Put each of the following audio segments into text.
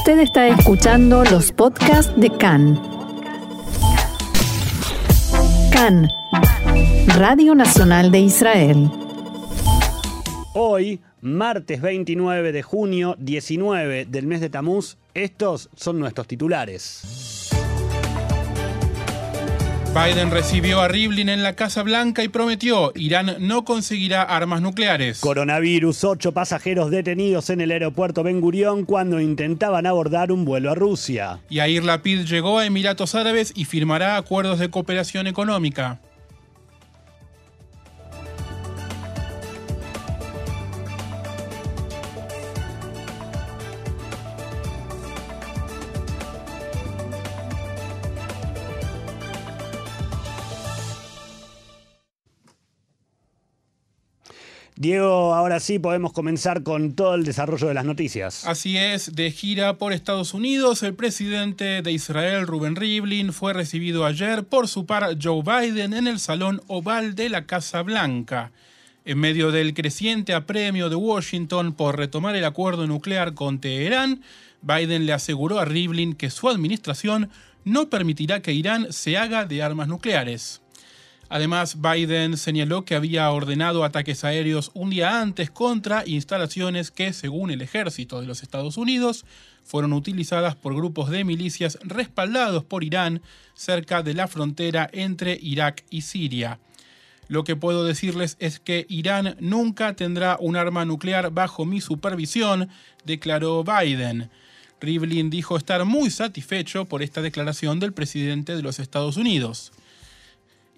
Usted está escuchando los podcasts de CAN. CAN, Radio Nacional de Israel. Hoy, martes 29 de junio, 19 del mes de Tamuz, estos son nuestros titulares. Biden recibió a Rivlin en la Casa Blanca y prometió Irán no conseguirá armas nucleares. Coronavirus, ocho pasajeros detenidos en el aeropuerto Ben Gurión cuando intentaban abordar un vuelo a Rusia. Yair Lapid llegó a Emiratos Árabes y firmará acuerdos de cooperación económica. Diego, ahora sí podemos comenzar con todo el desarrollo de las noticias. Así es, de gira por Estados Unidos, el presidente de Israel, Rubén Rivlin, fue recibido ayer por su par Joe Biden en el Salón Oval de la Casa Blanca. En medio del creciente apremio de Washington por retomar el acuerdo nuclear con Teherán, Biden le aseguró a Rivlin que su administración no permitirá que Irán se haga de armas nucleares. Además, Biden señaló que había ordenado ataques aéreos un día antes contra instalaciones que, según el ejército de los Estados Unidos, fueron utilizadas por grupos de milicias respaldados por Irán cerca de la frontera entre Irak y Siria. Lo que puedo decirles es que Irán nunca tendrá un arma nuclear bajo mi supervisión, declaró Biden. Rivlin dijo estar muy satisfecho por esta declaración del presidente de los Estados Unidos.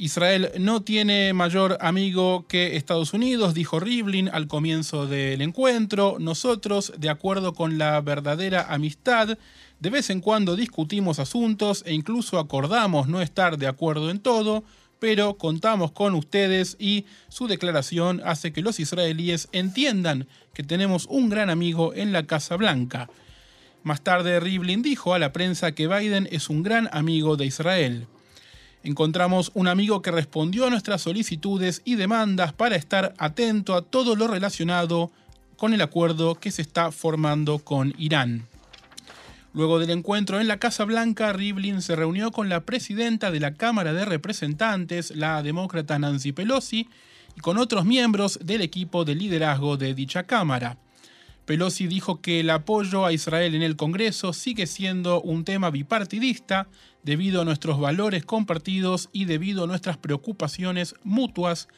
Israel no tiene mayor amigo que Estados Unidos, dijo Rivlin al comienzo del encuentro. Nosotros, de acuerdo con la verdadera amistad, de vez en cuando discutimos asuntos e incluso acordamos no estar de acuerdo en todo, pero contamos con ustedes y su declaración hace que los israelíes entiendan que tenemos un gran amigo en la Casa Blanca. Más tarde, Rivlin dijo a la prensa que Biden es un gran amigo de Israel encontramos un amigo que respondió a nuestras solicitudes y demandas para estar atento a todo lo relacionado con el acuerdo que se está formando con Irán. Luego del encuentro en la Casa Blanca, Rivlin se reunió con la presidenta de la Cámara de Representantes, la demócrata Nancy Pelosi, y con otros miembros del equipo de liderazgo de dicha Cámara. Pelosi dijo que el apoyo a Israel en el Congreso sigue siendo un tema bipartidista debido a nuestros valores compartidos y debido a nuestras preocupaciones mutuas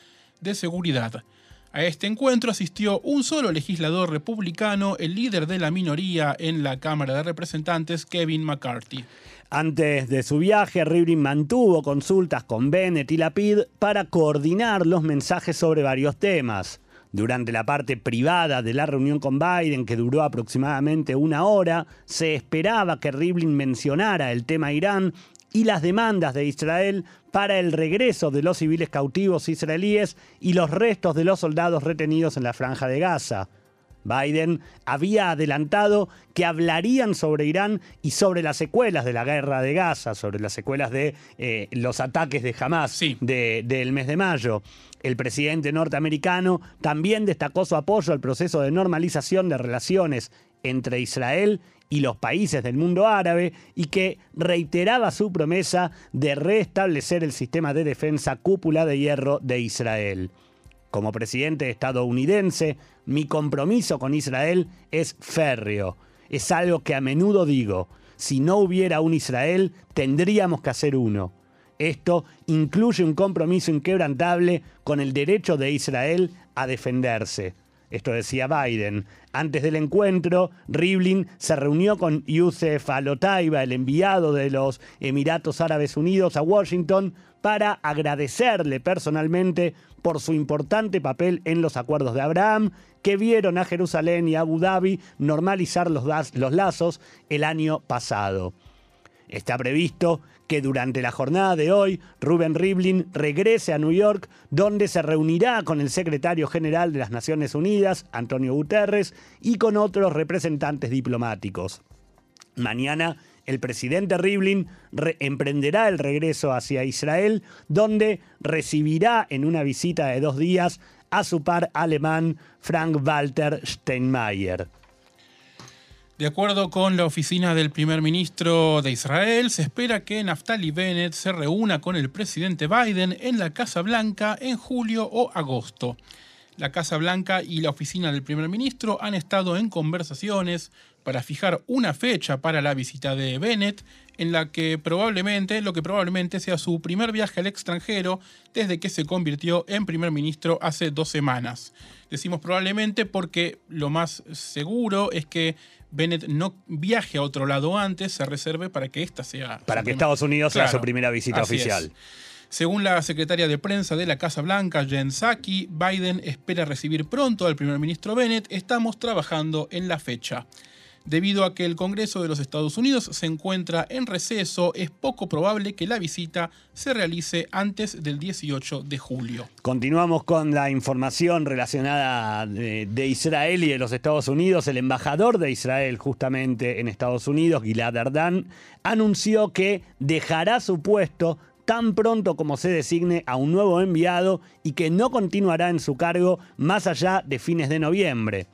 de seguridad. A este encuentro asistió un solo legislador republicano, el líder de la minoría en la Cámara de Representantes, Kevin McCarthy. Antes de su viaje, Rivlin mantuvo consultas con Bennett y Lapid para coordinar los mensajes sobre varios temas. Durante la parte privada de la reunión con Biden, que duró aproximadamente una hora, se esperaba que Rivlin mencionara el tema Irán y las demandas de Israel para el regreso de los civiles cautivos israelíes y los restos de los soldados retenidos en la franja de Gaza. Biden había adelantado que hablarían sobre Irán y sobre las secuelas de la guerra de Gaza, sobre las secuelas de eh, los ataques de Hamas del mes de mayo. El presidente norteamericano también destacó su apoyo al proceso de normalización de relaciones entre Israel y los países del mundo árabe y que reiteraba su promesa de restablecer el sistema de defensa cúpula de hierro de Israel. Como presidente estadounidense, mi compromiso con Israel es férreo. Es algo que a menudo digo. Si no hubiera un Israel, tendríamos que hacer uno. Esto incluye un compromiso inquebrantable con el derecho de Israel a defenderse. Esto decía Biden. Antes del encuentro, Rivlin se reunió con Youssef Alotaiba, el enviado de los Emiratos Árabes Unidos a Washington, para agradecerle personalmente por su importante papel en los acuerdos de Abraham, que vieron a Jerusalén y Abu Dhabi normalizar los, los lazos el año pasado. Está previsto que durante la jornada de hoy Ruben Rivlin regrese a New York, donde se reunirá con el secretario general de las Naciones Unidas, Antonio Guterres, y con otros representantes diplomáticos. Mañana el presidente Rivlin emprenderá el regreso hacia Israel, donde recibirá en una visita de dos días a su par alemán Frank-Walter Steinmeier. De acuerdo con la oficina del primer ministro de Israel, se espera que Naftali Bennett se reúna con el presidente Biden en la Casa Blanca en julio o agosto. La Casa Blanca y la oficina del primer ministro han estado en conversaciones para fijar una fecha para la visita de Bennett, en la que probablemente, lo que probablemente sea su primer viaje al extranjero desde que se convirtió en primer ministro hace dos semanas. Decimos probablemente porque lo más seguro es que Bennett no viaje a otro lado antes, se reserve para que esta sea... Para que Estados Unidos sea su primera visita oficial. Según la secretaria de prensa de la Casa Blanca, Jen Psaki, Biden espera recibir pronto al primer ministro Bennett. Estamos trabajando en la fecha. Debido a que el Congreso de los Estados Unidos se encuentra en receso, es poco probable que la visita se realice antes del 18 de julio. Continuamos con la información relacionada de, Israel y de los Estados Unidos. El embajador de Israel justamente en Estados Unidos, Gilad Erdan, anunció que dejará su puesto tan pronto como se designe a un nuevo enviado y que no continuará en su cargo más allá de fines de noviembre.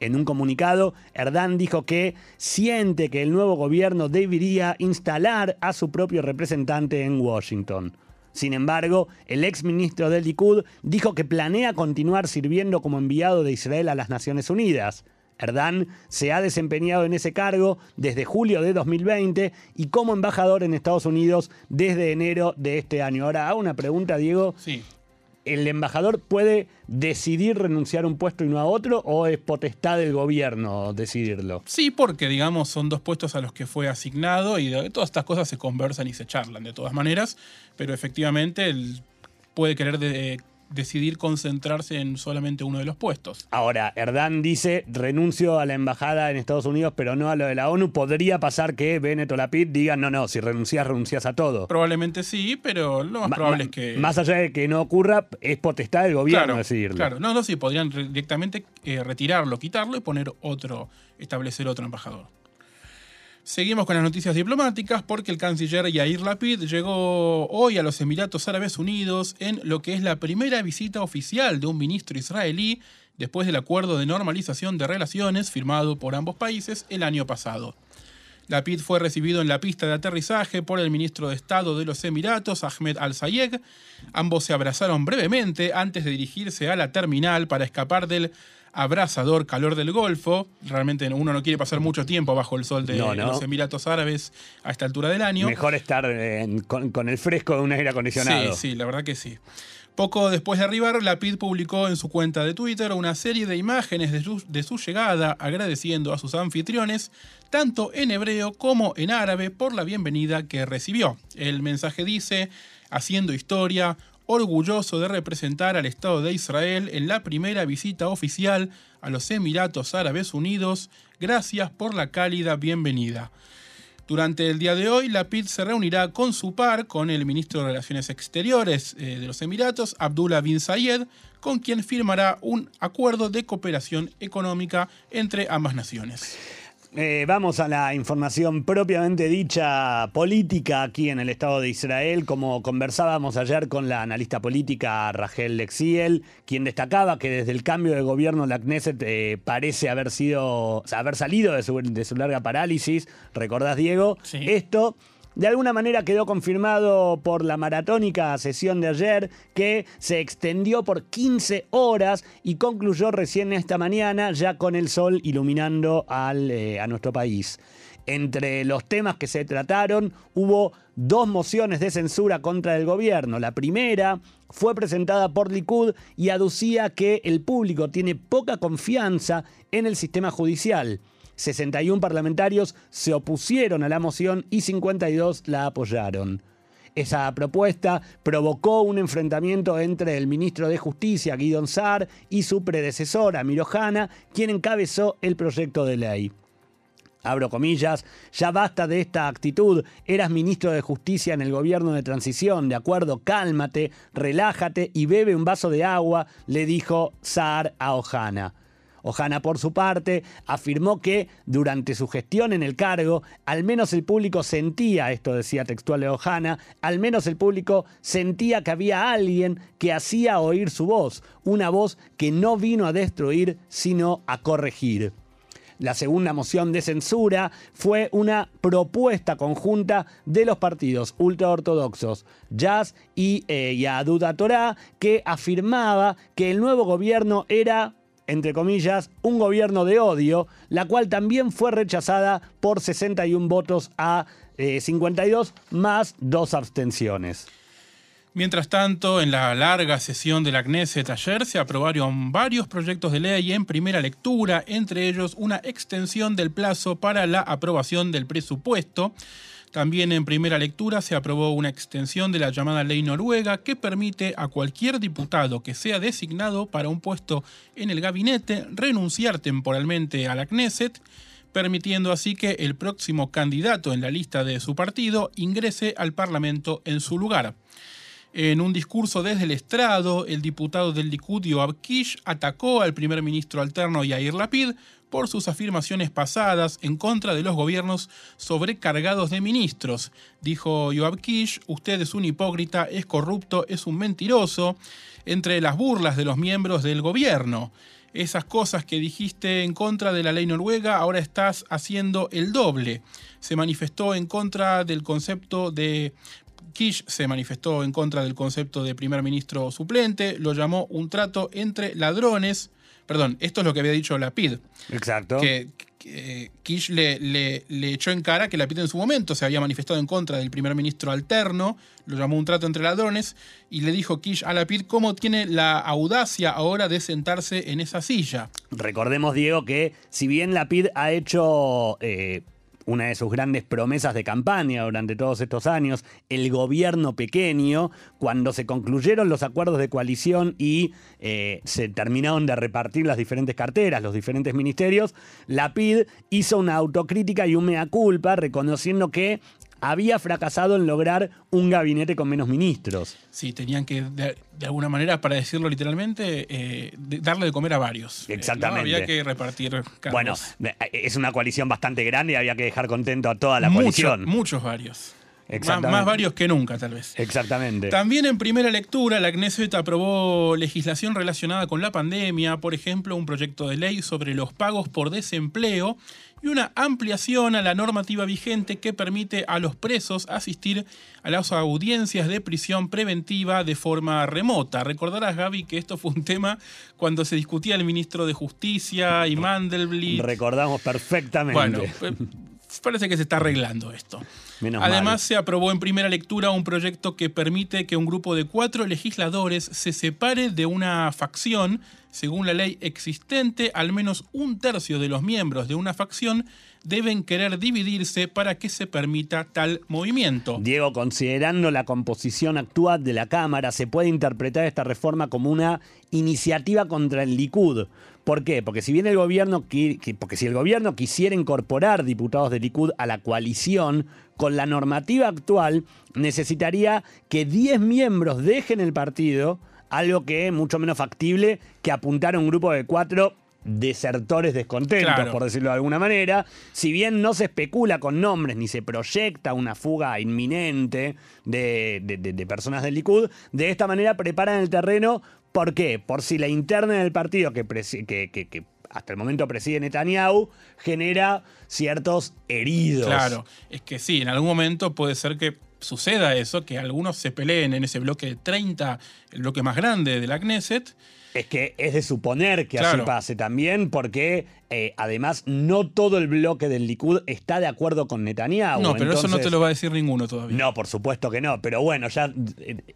En un comunicado, Erdán dijo que siente que el nuevo gobierno debería instalar a su propio representante en Washington. Sin embargo, el ex ministro del Likud dijo que planea continuar sirviendo como enviado de Israel a las Naciones Unidas. Erdán se ha desempeñado en ese cargo desde julio de 2020 y como embajador en Estados Unidos desde enero de este año. Ahora, una pregunta, Diego. Sí el embajador puede decidir renunciar a un puesto y no a otro o es potestad del gobierno decidirlo? Sí, porque digamos son dos puestos a los que fue asignado y todas estas cosas se conversan y se charlan de todas maneras, pero efectivamente él puede querer de, decidir concentrarse en solamente uno de los puestos. Ahora, Erdán dice, renuncio a la embajada en Estados Unidos, pero no a lo de la ONU. ¿Podría pasar que Bennett o Lapid digan, no, no, si renuncias, renuncias a todo? Probablemente sí, pero lo más probable es que... Más allá de que no ocurra, es potestad del gobierno decidirlo. Claro, no, no, sí, podrían directamente eh, retirarlo, quitarlo y poner otro, establecer otro embajador. Seguimos con las noticias diplomáticas porque el canciller Yair Lapid llegó hoy a los Emiratos Árabes Unidos en lo que es la primera visita oficial de un ministro israelí después del acuerdo de normalización de relaciones firmado por ambos países el año pasado. Lapid fue recibido en la pista de aterrizaje por el ministro de Estado de los Emiratos, Ahmed Al-Sayeg. Ambos se abrazaron brevemente antes de dirigirse a la terminal para escapar del abrasador calor del Golfo. Realmente uno no quiere pasar mucho tiempo bajo el sol de los Emiratos Árabes a esta altura del año. Mejor estar con, el fresco de un aire acondicionado. Sí, sí, la verdad que sí. Poco después de arribar, Lapid publicó en su cuenta de Twitter una serie de imágenes de su, de su, llegada agradeciendo a sus anfitriones, tanto en hebreo como en árabe, por la bienvenida que recibió. El mensaje dice, haciendo historia, orgulloso de representar al Estado de Israel en la primera visita oficial a los Emiratos Árabes Unidos. Gracias por la cálida bienvenida. Durante el día de hoy, la PID se reunirá con su par, con el ministro de Relaciones Exteriores eh, de los Emiratos, Abdullah bin Zayed, con quien firmará un acuerdo de cooperación económica entre ambas naciones. Eh, vamos a la información propiamente dicha política aquí en el Estado de Israel. Como conversábamos ayer con la analista política Rachel Lexiel, quien destacaba que desde el cambio de gobierno la Knesset eh, parece haber sido, haber salido de su, larga parálisis. ¿Recordás, Diego? Esto de alguna manera quedó confirmado por la maratónica sesión de ayer que se extendió por 15 horas y concluyó recién esta mañana ya con el sol iluminando al, eh, a nuestro país. Entre los temas que se trataron hubo dos mociones de censura contra el gobierno. La primera fue presentada por Likud y aducía que el público tiene poca confianza en el sistema judicial. 61 parlamentarios se opusieron a la moción y 52 la apoyaron. Esa propuesta provocó un enfrentamiento entre el ministro de Justicia, Guidon Saar, y su predecesora, Mirojana, quien encabezó el proyecto de ley. Abro comillas, ya basta de esta actitud, eras ministro de Justicia en el gobierno de transición, de acuerdo, cálmate, relájate y bebe un vaso de agua, le dijo Saar a Ojana. Ojana, por su parte, afirmó que durante su gestión en el cargo, al menos el público sentía, esto decía textual de Ojana, al menos el público sentía que había alguien que hacía oír su voz, una voz que no vino a destruir, sino a corregir. la segunda moción de censura, fue una propuesta conjunta de los partidos ultraortodoxos Jazz y eh, Yaduda Torah que afirmaba que el nuevo gobierno era entre comillas, un gobierno de odio, la cual también fue rechazada por 61 votos a 52 eh, más dos abstenciones. Mientras tanto, en la larga sesión de la Knesset ayer se aprobaron varios proyectos de ley en primera lectura, entre ellos una extensión del plazo para la aprobación del presupuesto. También en primera lectura se aprobó una extensión de la llamada ley noruega que permite a cualquier diputado que sea designado para un puesto en el gabinete renunciar temporalmente a la Knesset, permitiendo así que el próximo candidato en la lista de su partido ingrese al Parlamento en su lugar. En un discurso desde el estrado, el diputado del Likud, Yoav atacó al primer ministro alterno Yair Lapid por sus afirmaciones pasadas en contra de los gobiernos sobrecargados de ministros. Dijo Yoav Kish, usted es un hipócrita, es corrupto, es un mentiroso, entre las burlas de los miembros del gobierno. Esas cosas que dijiste en contra de la ley noruega, ahora estás haciendo el doble. Se manifestó en contra del concepto de Kish se manifestó en contra del concepto de primer ministro suplente, lo llamó un trato entre ladrones. Perdón, esto es lo que había dicho Lapid. Exacto. Que, Kish le, le, echó en cara que Lapid en su momento se había manifestado en contra del primer ministro alterno, lo llamó un trato entre ladrones, y le dijo Kish a Lapid cómo tiene la audacia ahora de sentarse en esa silla. Recordemos, Diego, que si bien Lapid ha hecho. Eh, una de sus grandes promesas de campaña durante todos estos años, el gobierno pequeño, cuando se concluyeron los acuerdos de coalición y eh, se terminaron de repartir las diferentes carteras, los diferentes ministerios, la PID hizo una autocrítica y un mea culpa reconociendo que había fracasado en lograr un gabinete con menos ministros. Sí, tenían que, de, alguna manera, para decirlo literalmente, eh, darle de comer a varios. Eh, Exactamente. había que repartir cargos. Bueno, es una coalición bastante grande y había que dejar contento a toda la coalición. Muchos varios. Más, varios que nunca, tal vez. Exactamente. También en primera lectura, la Knesset aprobó legislación relacionada con la pandemia, por ejemplo, un proyecto de ley sobre los pagos por desempleo y una ampliación a la normativa vigente que permite a los presos asistir a las audiencias de prisión preventiva de forma remota. Recordarás, Gaby, que esto fue un tema cuando se discutía el ministro de Justicia y Mandelblit. Recordamos perfectamente. Bueno, parece que se está arreglando esto. Además, se aprobó en primera lectura un proyecto que permite que un grupo de cuatro legisladores se separe de una facción. Según la ley existente, al menos un tercio de los miembros de una facción deben querer dividirse para que se permita tal movimiento. Diego, considerando la composición actual de la Cámara, se puede interpretar esta reforma como una iniciativa contra el Likud. ¿Por qué? Porque si bien el gobierno, porque si el gobierno quisiera incorporar diputados del Likud a la coalición, con la normativa actual necesitaría que 10 miembros dejen el partido, algo que es mucho menos factible que apuntar a un grupo de cuatro desertores descontentos, por decirlo de alguna manera. Si bien no se especula con nombres ni se proyecta una fuga inminente de, personas del Likud, de esta manera preparan el terreno. ¿Por qué? Por si la interna del partido que, que, hasta el momento preside Netanyahu genera ciertos heridos. Claro, es que sí, en algún momento puede ser que suceda eso, que algunos se peleen en ese bloque de 30, el bloque más grande de la Knesset, es que es de suponer que así pase también, porque eh, además no todo el bloque del Likud está de acuerdo con Netanyahu. No, pero eso no te lo va a decir ninguno todavía. No, por supuesto que no, pero bueno, ya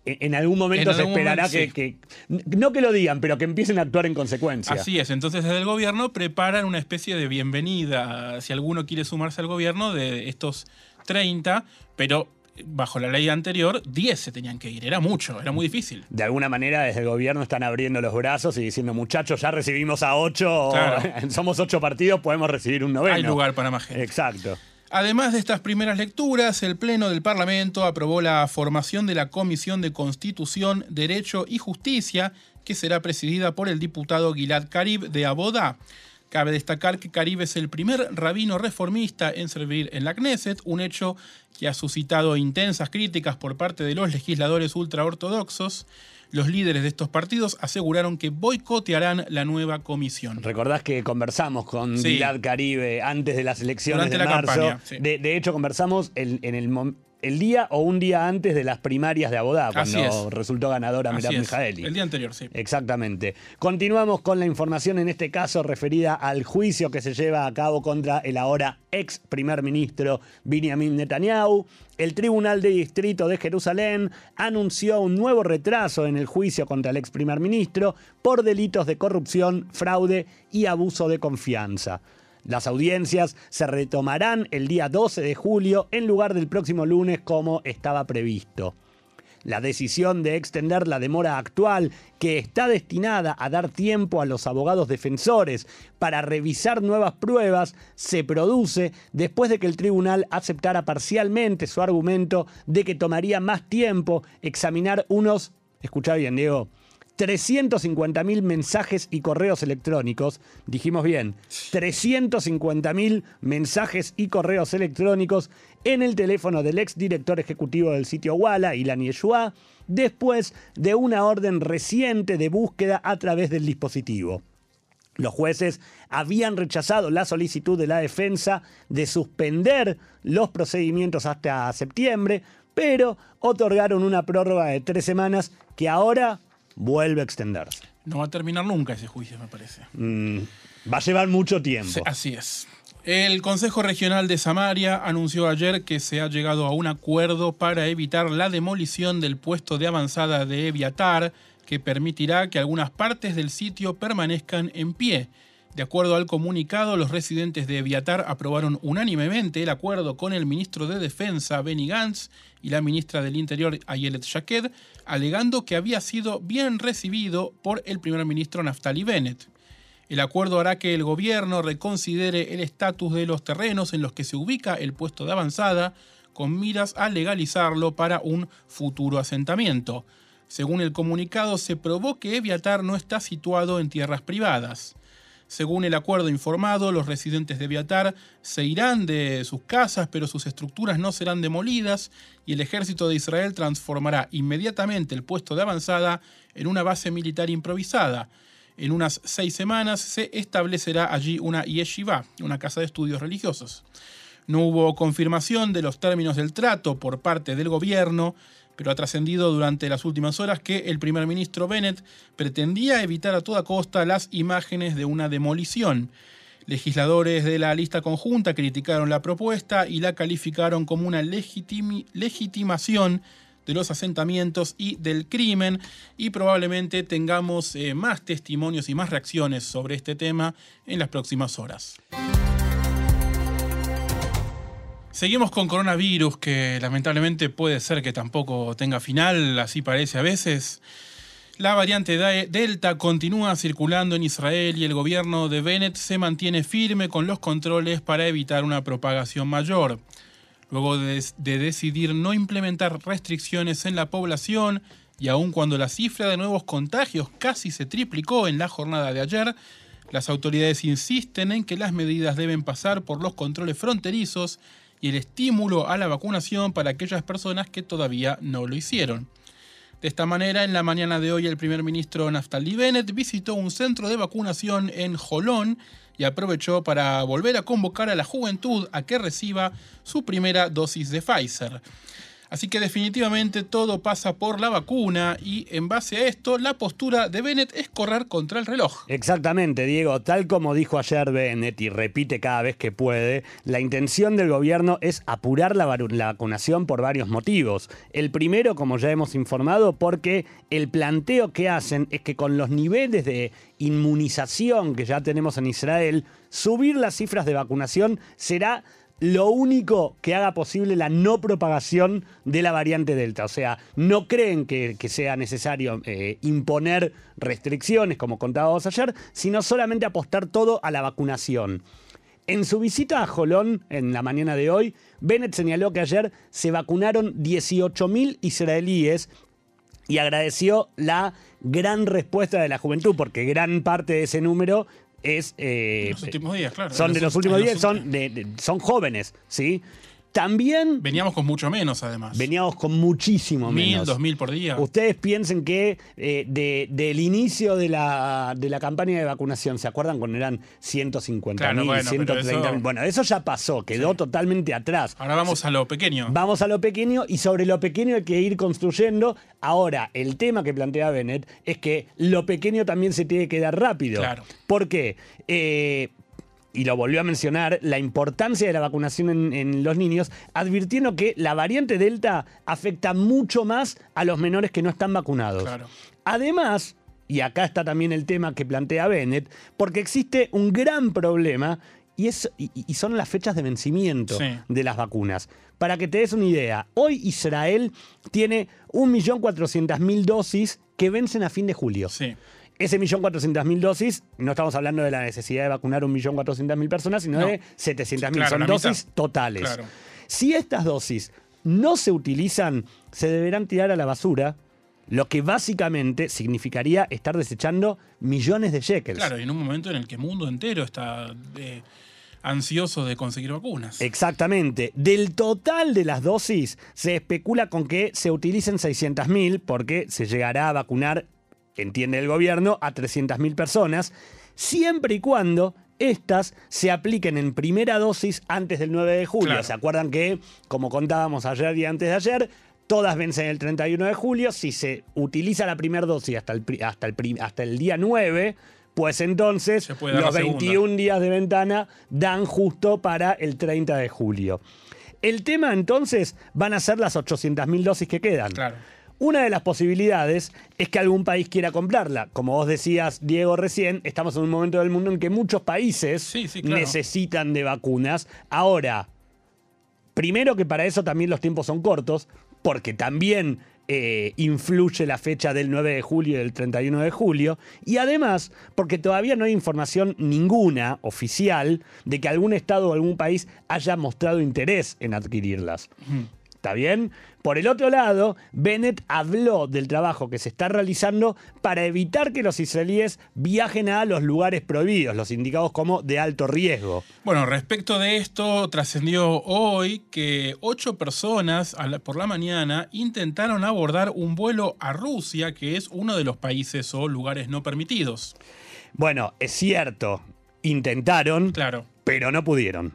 en, algún momento se esperará que, No que lo digan, pero que empiecen a actuar en consecuencia. Así es, entonces desde el gobierno preparan una especie de bienvenida, si alguno quiere sumarse al gobierno, de estos 30, pero bajo la ley anterior, 10 se tenían que ir. Era mucho, era muy difícil. De alguna manera, desde el gobierno están abriendo los brazos y diciendo, muchachos, ya recibimos a 8, somos 8 partidos, podemos recibir un noveno. Hay lugar para más gente. Exacto. Además de estas primeras lecturas, el Pleno del Parlamento aprobó la formación de la Comisión de Constitución, Derecho y Justicia, que será presidida por el diputado Gilad Karib de Abodá. Cabe destacar que Caribe es el primer rabino reformista en servir en la Knesset, un hecho que ha suscitado intensas críticas por parte de los legisladores ultraortodoxos. Los líderes de estos partidos aseguraron que boicotearán la nueva comisión. Recordás que conversamos con Sí. Gilad Caribe antes de las elecciones Durante de la marzo. campaña, sí. de, de hecho, conversamos el- en el, mom- el día o un día antes de las primarias de Abodá, cuando es. resultó ganadora es, Mijaeli. El día anterior, sí. Exactamente. Continuamos con la información en este caso referida al juicio que se lleva a cabo contra el ahora ex primer ministro Benjamin Netanyahu. El Tribunal de Distrito de Jerusalén anunció un nuevo retraso en el juicio contra el ex primer ministro por delitos de corrupción, fraude y abuso de confianza. Las audiencias se retomarán el día 12 de julio en lugar del próximo lunes como estaba previsto. La decisión de extender la demora actual, que está destinada a dar tiempo a los abogados defensores para revisar nuevas pruebas, se produce después de que el tribunal aceptara parcialmente su argumento de que tomaría más tiempo examinar unos, escucha bien Diego, 350.000 mensajes y correos electrónicos, dijimos bien, 350.000 mensajes y correos electrónicos en el teléfono del ex director ejecutivo del sitio Walla, Ilan Yeshua, después de una orden reciente de búsqueda a través del dispositivo. Los jueces habían rechazado la solicitud de la defensa de suspender los procedimientos hasta septiembre, pero otorgaron una prórroga de tres semanas que ahora vuelve a extenderse. No va a terminar nunca ese juicio, me parece. Mm, va a llevar mucho tiempo. Sí, así es. El Consejo Regional de Samaria anunció ayer que se ha llegado a un acuerdo para evitar la demolición del puesto de avanzada de Eviatar, que permitirá que algunas partes del sitio permanezcan en pie. De acuerdo al comunicado, los residentes de Eviatar aprobaron unánimemente el acuerdo con el ministro de Defensa, Benny Gantz, y la ministra del Interior, Ayelet Shaked, alegando que había sido bien recibido por el primer ministro Naftali Bennett. El acuerdo hará que el gobierno reconsidere el estatus de los terrenos en los que se ubica el puesto de avanzada, con miras a legalizarlo para un futuro asentamiento. Según el comunicado, se probó que Eviatar no está situado en tierras privadas. Según el acuerdo informado, los residentes de Eviatar se irán de sus casas, pero sus estructuras no serán demolidas y el ejército de Israel transformará inmediatamente el puesto de avanzada en una base militar improvisada. En unas seis semanas se establecerá allí una yeshiva, una casa de estudios religiosos. No hubo confirmación de los términos del trato por parte del gobierno, pero ha trascendido durante las últimas horas que el primer ministro Bennett pretendía evitar a toda costa las imágenes de una demolición. Legisladores de la lista conjunta criticaron la propuesta y la calificaron como una legitimación de los asentamientos y del crimen y probablemente tengamos eh, más testimonios y más reacciones sobre este tema en las próximas horas. Seguimos con coronavirus, que lamentablemente puede ser que tampoco tenga final, así parece a veces. La variante de- Delta continúa circulando en Israel y el gobierno de Bennett se mantiene firme con los controles para evitar una propagación mayor. Luego de, de decidir no implementar restricciones en la población y aun cuando la cifra de nuevos contagios casi se triplicó en la jornada de ayer, las autoridades insisten en que las medidas deben pasar por los controles fronterizos y el estímulo a la vacunación para aquellas personas que todavía no lo hicieron. De esta manera, en la mañana de hoy, el primer ministro Naftali Bennett visitó un centro de vacunación en Jolón y aprovechó para volver a convocar a la juventud a que reciba su primera dosis de Pfizer. Así que definitivamente todo pasa por la vacuna y en base a esto la postura de Bennett es correr contra el reloj. Exactamente, Diego. Tal como dijo ayer Bennett y repite cada vez que puede, la intención del gobierno es apurar la, vacunación por varios motivos. El primero, como ya hemos informado, porque el planteo que hacen es que con los niveles de inmunización que ya tenemos en Israel, subir las cifras de vacunación será lo único que haga posible la no propagación de la variante Delta. O sea, no creen que, sea necesario eh, imponer restricciones, como contábamos ayer, sino solamente apostar todo a la vacunación. En su visita a Jolón, en la mañana de hoy, Bennett señaló que ayer se vacunaron 18.000 israelíes y agradeció la gran respuesta de la juventud, porque gran parte de ese número es... eh, los últimos días, claro. son de los últimos días, son, de- de- son jóvenes, ¿sí? También Veníamos con mucho menos, además. veníamos con muchísimo Mil, menos. dos mil por día. Ustedes piensen que eh, de- del inicio de la, de la campaña de vacunación, ¿se acuerdan cuando eran 150 Claro, mil, bueno, pero 130 mil? eso- Bueno, eso ya pasó, quedó totalmente atrás. Ahora vamos a lo pequeño. Vamos a lo pequeño y sobre lo pequeño hay que ir construyendo. Ahora, el tema que plantea Bennett es que lo pequeño también se tiene que dar rápido. Claro. ¿Por qué? Eh, y lo volvió a mencionar, la importancia de la vacunación en, en los niños, advirtiendo que la variante Delta afecta mucho más a los menores que no están vacunados. Claro. Además, y acá está también el tema que plantea Bennett, porque existe un gran problema y, es, y, y son las fechas de vencimiento Sí. de las vacunas. Para que te des una idea, hoy Israel tiene 1.400.000 dosis que vencen a fin de julio. Sí. Ese 1.400.000 dosis, no estamos hablando de la necesidad de vacunar 1.400.000 personas, sino No. de 700.000. Claro, Son dosis mitad. totales. Claro. Si estas dosis no se utilizan, se deberán tirar a la basura, lo que básicamente significaría estar desechando millones de shekels. Claro, y en un momento en el que el mundo entero está eh, ansioso de conseguir vacunas. Exactamente. Del total de las dosis, se especula con que se utilicen 600.000 porque se llegará a vacunar, entiende el gobierno, a 300.000 personas, siempre y cuando estas se apliquen en primera dosis antes del 9 de julio. Claro. ¿Se acuerdan que, como contábamos ayer y antes de ayer, todas vencen el 31 de julio? Si se utiliza la primera dosis hasta el, hasta el, hasta el día 9, pues entonces los la segunda. 21 días de ventana dan justo para el 30 de julio. El tema entonces van a ser las 800.000 dosis que quedan. Claro. Una de las posibilidades es que algún país quiera comprarla. Como vos decías, Diego, recién, estamos en un momento del mundo en que muchos países Sí, sí, claro. necesitan de vacunas. Ahora, primero que para eso también los tiempos son cortos, porque también eh, influye la fecha del 9 de julio y del 31 de julio, y además porque todavía no hay información ninguna oficial de que algún estado o algún país haya mostrado interés en adquirirlas. ¿Está bien? Por el otro lado, Bennett habló del trabajo que se está realizando para evitar que los israelíes viajen a los lugares prohibidos, los indicados como de alto riesgo. Bueno, respecto de esto, trascendió hoy que ocho personas por la mañana intentaron abordar un vuelo a Rusia, que es uno de los países o lugares no permitidos. Bueno, es cierto, intentaron, Claro. pero no pudieron.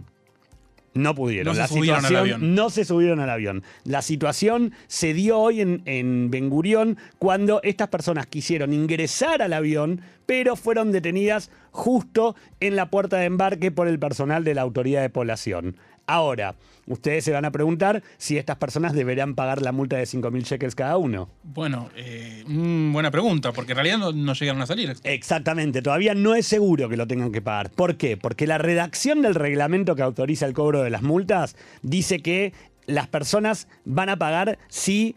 No pudieron. No se la subieron al situación avión. no se subieron al avión. La situación se dio hoy en, en Ben Gurión cuando estas personas quisieron ingresar al avión, pero fueron detenidas justo en la puerta de embarque por el personal de la autoridad de población. Ahora, ustedes se van a preguntar si estas personas deberán pagar la multa de 5.000 shekels cada uno. Bueno, eh, mm, buena pregunta, porque en realidad no, no llegaron a salir. Exactamente, todavía no es seguro que lo tengan que pagar. ¿Por qué? Porque la redacción del reglamento que autoriza el cobro de las multas dice que las personas van a pagar si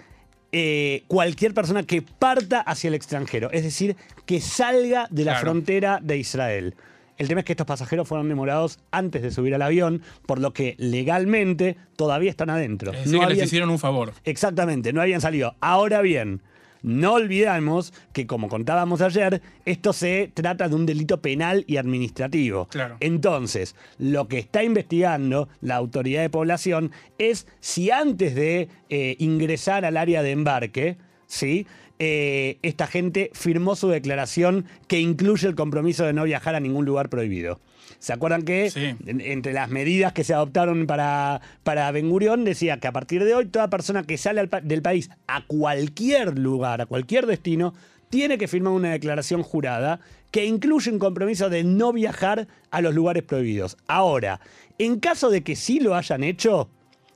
eh, cualquier persona que parta hacia el extranjero, es decir, que salga de la Claro. frontera de Israel. El tema es que estos pasajeros fueron demorados antes de subir al avión, por lo que legalmente todavía están adentro. Es decir, No que les habían- hicieron un favor. Exactamente, no habían salido. Ahora bien, no olvidamos que, como contábamos ayer, esto se trata de un delito penal y administrativo. Claro. Entonces, lo que está investigando la autoridad de población es si antes de eh, ingresar al área de embarque, ¿sí? Eh, esta gente firmó su declaración que incluye el compromiso de no viajar a ningún lugar prohibido. ¿Se acuerdan que Sí. en- entre las medidas que se adoptaron para, para Ben Gurión decía que a partir de hoy toda persona que sale al del país a cualquier lugar, a cualquier destino, tiene que firmar una declaración jurada que incluye un compromiso de no viajar a los lugares prohibidos. Ahora, en caso de que sí lo hayan hecho,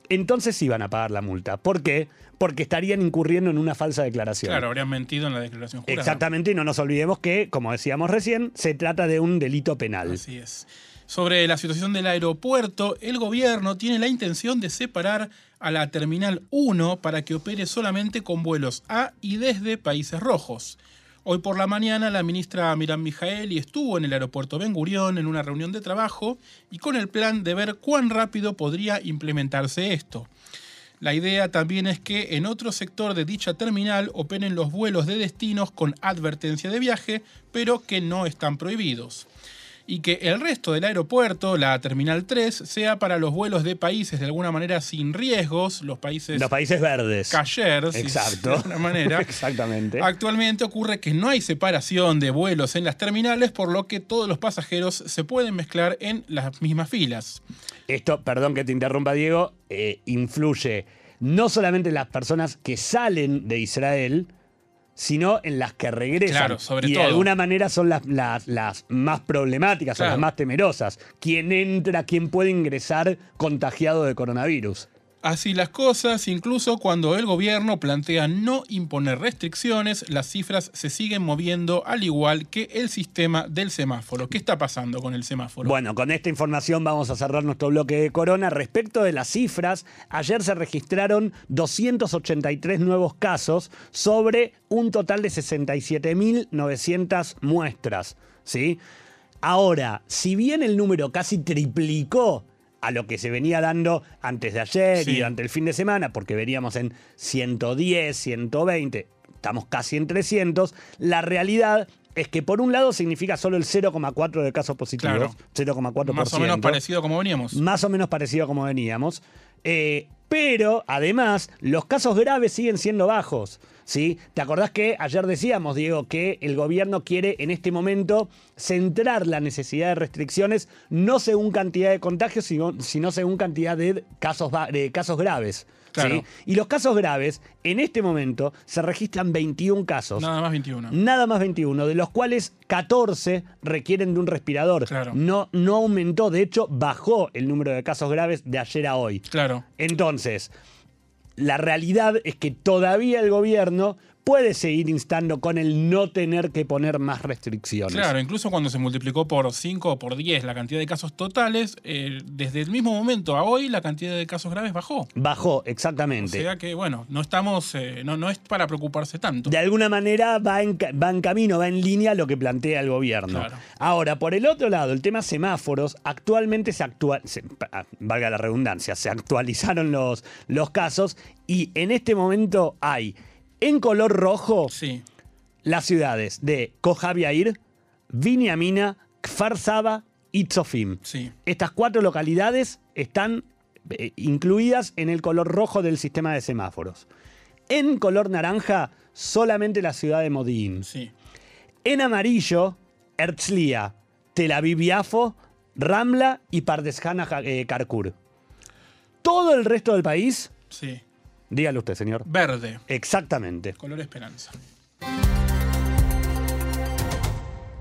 entonces sí van a pagar la multa. ¿Por qué? Porque estarían incurriendo en una falsa declaración. Claro, habrían mentido en la declaración jurada. Exactamente, y no nos olvidemos que, como decíamos recién, se trata de un delito penal. Así es. Sobre la situación del aeropuerto, el gobierno tiene la intención de separar a la Terminal 1 para que opere solamente con vuelos a y desde países rojos. Hoy por la mañana la ministra Miran Mijaeli estuvo en el aeropuerto Ben Gurión en una reunión de trabajo y con el plan de ver cuán rápido podría implementarse esto. La idea también es que en otro sector de dicha terminal operen los vuelos de destinos con advertencia de viaje, pero que no están prohibidos. Y que el resto del aeropuerto, la Terminal 3, sea para los vuelos de países de alguna manera sin riesgos, los países... Los países verdes. Cayers, Exacto. de alguna manera. Exactamente. Actualmente ocurre que no hay separación de vuelos en las terminales, por lo que todos los pasajeros se pueden mezclar en las mismas filas. Esto, perdón que te interrumpa, Diego, eh, influye no solamente en las personas que salen de Israel, sino en las que regresan. Claro, sobre y de todo. alguna manera son las, las, las más problemáticas, son Claro. las más temerosas. ¿Quién entra, quién puede ingresar contagiado de coronavirus? Así las cosas, incluso cuando el gobierno plantea no imponer restricciones, las cifras se siguen moviendo al igual que el sistema del semáforo. ¿Qué está pasando con el semáforo? Bueno, con esta información vamos a cerrar nuestro bloque de corona. Respecto de las cifras, ayer se registraron 283 nuevos casos sobre un total de 67.900 muestras. ¿sí? Ahora, si bien el número casi triplicó a lo que se venía dando antes de ayer y durante el fin de semana, porque veníamos en 110, 120, estamos casi en 300, la realidad es que por un lado significa solo el 0,4 de casos positivos, Claro. 0,4%. Más o menos parecido como veníamos. Más o menos parecido como veníamos. Eh, pero, además, los casos graves siguen siendo bajos. ¿Sí? ¿Te acordás que ayer decíamos, Diego, que el gobierno quiere en este momento centrar la necesidad de restricciones no según cantidad de contagios, sino, sino según cantidad de casos, de casos graves? ¿sí? Claro. Y los casos graves, en este momento, se registran 21 casos. Nada más 21. Nada más 21, de los cuales 14 requieren de un respirador. Claro. No, no aumentó, de hecho, bajó el número de casos graves de ayer a hoy. Claro. Entonces, la realidad es que todavía el gobierno puede seguir instando con el no tener que poner más restricciones. Claro, incluso cuando se multiplicó por 5 o por 10 la cantidad de casos totales, eh, desde el mismo momento a hoy la cantidad de casos graves bajó. Bajó, O exactamente. sea que, bueno, no estamos, eh, no, no es para preocuparse tanto. de alguna manera va en, va en camino, va en línea a lo que plantea el gobierno. Claro. Ahora, por el otro lado, el tema semáforos, actualmente se actúa, ah, valga la redundancia, se actualizaron los, los casos y en este momento hay en color rojo Sí, las ciudades de Kojaviair, Viniamina, Kfar Saba y Tzofim. sí. Estas cuatro localidades están eh, incluidas en el color rojo del sistema de semáforos. En color naranja, solamente la ciudad de Modín. Sí. En amarillo, Herzliya, Tel Aviv Yafo, Ramla y Pardesjana eh, Karkur. Todo el resto del país, Sí. Dígale usted, señor. Verde. Exactamente. Color esperanza.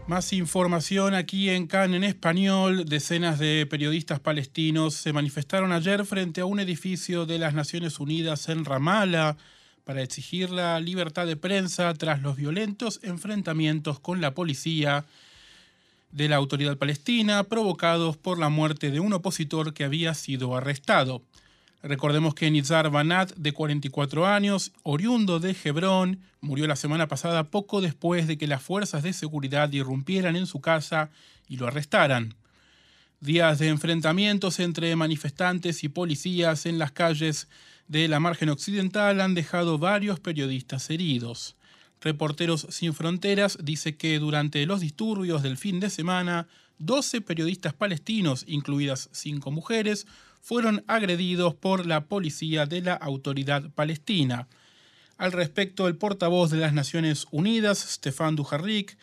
Más información aquí en Cannes en español. Decenas de periodistas palestinos se manifestaron ayer frente a un edificio de las Naciones Unidas en Ramallah para exigir la libertad de prensa tras los violentos enfrentamientos con la policía de la autoridad palestina provocados por la muerte de un opositor que había sido arrestado. Recordemos que Nizar Banat, de 44 años, oriundo de Hebrón, murió la semana pasada poco después de que las fuerzas de seguridad irrumpieran en su casa y lo arrestaran. Días de enfrentamientos entre manifestantes y policías en las calles de la margen occidental han dejado varios periodistas heridos. Reporteros Sin Fronteras dice que durante los disturbios del fin de semana, 12 periodistas palestinos, incluidas 5 mujeres, fueron agredidos por la policía de la autoridad palestina. Al respecto, el portavoz de las Naciones Unidas, Stefan Dujarric,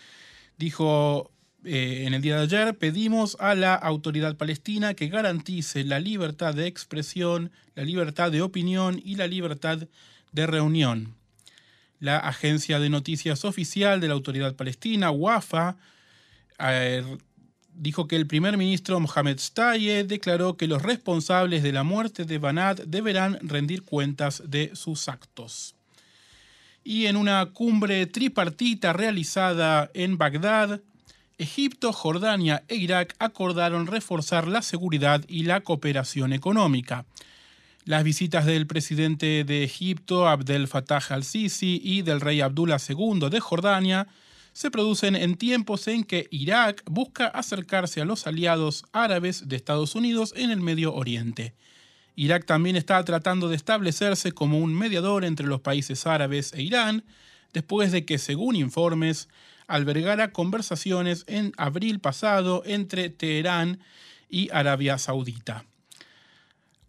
dijo eh, en el día de ayer, pedimos a la autoridad palestina que garantice la libertad de expresión, la libertad de opinión y la libertad de reunión. La agencia de noticias oficial de la autoridad palestina, WAFA, dijo que el primer ministro Mohamed Staye declaró que los responsables de la muerte de Banat deberán rendir cuentas de sus actos. Y en una cumbre tripartita realizada en Bagdad, Egipto, Jordania e Irak acordaron reforzar la seguridad y la cooperación económica. Las visitas del presidente de Egipto, Abdel Fattah al-Sisi, y del rey Abdullah II de Jordania se producen en tiempos en que Irak busca acercarse a los aliados árabes de Estados Unidos en el Medio Oriente. Irak también está tratando de establecerse como un mediador entre los países árabes e Irán, después de que, según informes, albergara conversaciones en abril pasado entre Teherán y Arabia Saudita.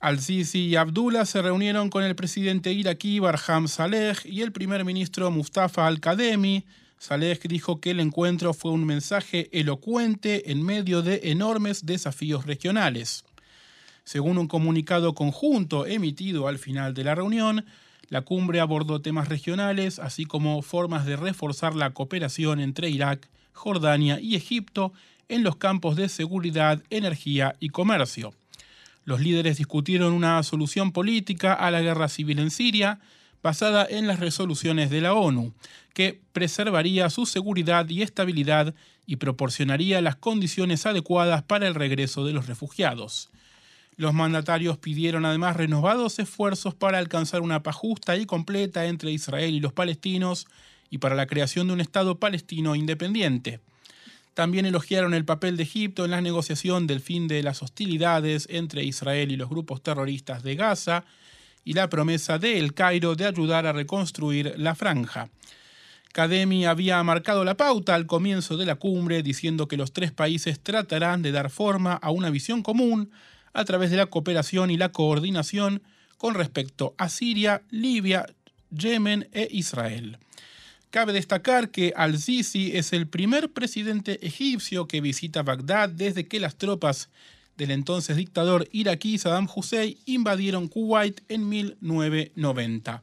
Al-Sisi y Abdullah se reunieron con el presidente iraquí Barham Saleh y el primer ministro Mustafa Al-Kademi. Saleh dijo que el encuentro fue un mensaje elocuente en medio de enormes desafíos regionales. Según un comunicado conjunto emitido al final de la reunión, la cumbre abordó temas regionales, así como formas de reforzar la cooperación entre Irak, Jordania y Egipto en los campos de seguridad, energía y comercio. Los líderes discutieron una solución política a la guerra civil en Siria, basada en las resoluciones de la ONU, que preservaría su seguridad y estabilidad y proporcionaría las condiciones adecuadas para el regreso de los refugiados. Los mandatarios pidieron además renovados esfuerzos para alcanzar una paz justa y completa entre Israel y los palestinos y para la creación de un Estado palestino independiente. También elogiaron el papel de Egipto en la negociación del fin de las hostilidades entre Israel y los grupos terroristas de Gaza y la promesa de El Cairo de ayudar a reconstruir la franja. Kademi había marcado la pauta al comienzo de la cumbre diciendo que los tres países tratarán de dar forma a una visión común a través de la cooperación y la coordinación con respecto a Siria, Libia, Yemen e Israel. Cabe destacar que al-Sisi es el primer presidente egipcio que visita Bagdad desde que las tropas del entonces dictador iraquí Saddam Hussein invadieron Kuwait en 1990.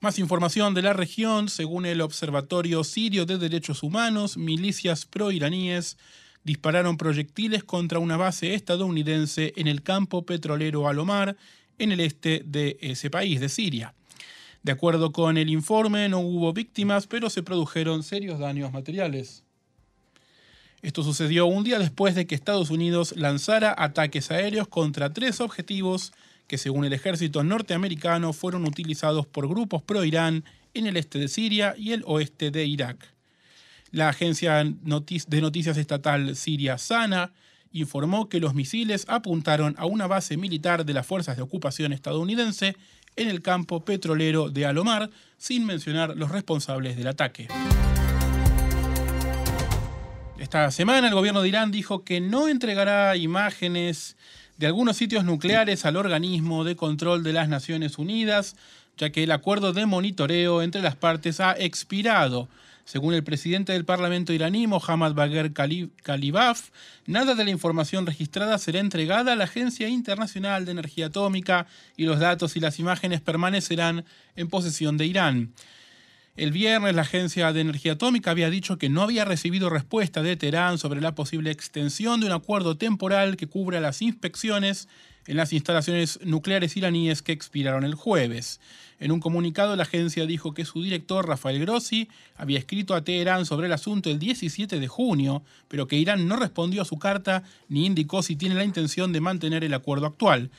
Más información de la región, según el Observatorio Sirio de Derechos Humanos, milicias pro-iraníes dispararon proyectiles contra una base estadounidense en el campo petrolero Alomar, en el este de ese país, de Siria. De acuerdo con el informe, no hubo víctimas, pero se produjeron serios daños materiales. Esto sucedió un día después de que Estados Unidos lanzara ataques aéreos contra tres objetivos que, según el ejército norteamericano, fueron utilizados por grupos pro-Irán en el este de Siria y el oeste de Irak. La agencia de noticias estatal siria Sana informó que los misiles apuntaron a una base militar de las fuerzas de ocupación estadounidense en el campo petrolero de Alomar, sin mencionar los responsables del ataque. Esta semana el gobierno de Irán dijo que no entregará imágenes de algunos sitios nucleares al organismo de control de las Naciones Unidas, ya que el acuerdo de monitoreo entre las partes ha expirado. Según el presidente del Parlamento iraní, Mohammad Bagher Kalibaf, nada de la información registrada será entregada a la Agencia Internacional de Energía Atómica y los datos y las imágenes permanecerán en posesión de Irán. El viernes la Agencia de Energía Atómica había dicho que no había recibido respuesta de Teherán sobre la posible extensión de un acuerdo temporal que cubra las inspecciones en las instalaciones nucleares iraníes que expiraron el jueves. En un comunicado, la agencia dijo que su director, Rafael Grossi, había escrito a Teherán sobre el asunto el 17 de junio, pero que Irán no respondió a su carta ni indicó si tiene la intención de mantener el acuerdo actual.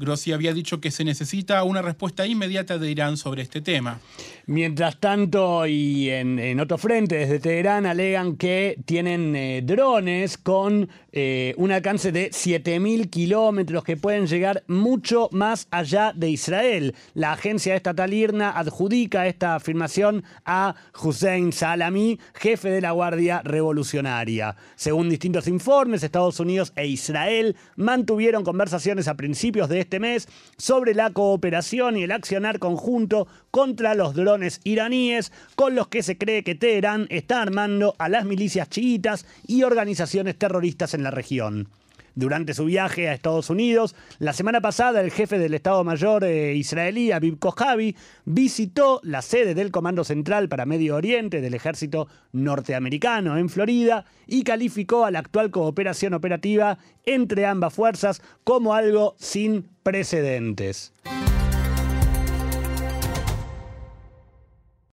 Grossi había dicho que se necesita una respuesta inmediata de Irán sobre este tema. Mientras tanto, y en, otro frente, desde Teherán alegan que tienen eh, drones con eh, un alcance de 7.000 kilómetros que pueden llegar mucho más allá de Israel. La agencia estatal IRNA adjudica esta afirmación a Hussein Salami, jefe de la Guardia Revolucionaria. Según distintos informes, Estados Unidos e Israel mantuvieron conversaciones a principios de este este mes sobre la cooperación y el accionar conjunto contra los drones iraníes con los que se cree que Teherán está armando a las milicias chiitas y organizaciones terroristas en la región durante su viaje a Estados Unidos. La semana pasada, el jefe del Estado Mayor eh, israelí, Aviv Kojavi, visitó la sede del Comando Central para Medio Oriente del Ejército Norteamericano en Florida y calificó a la actual cooperación operativa entre ambas fuerzas como algo sin precedentes.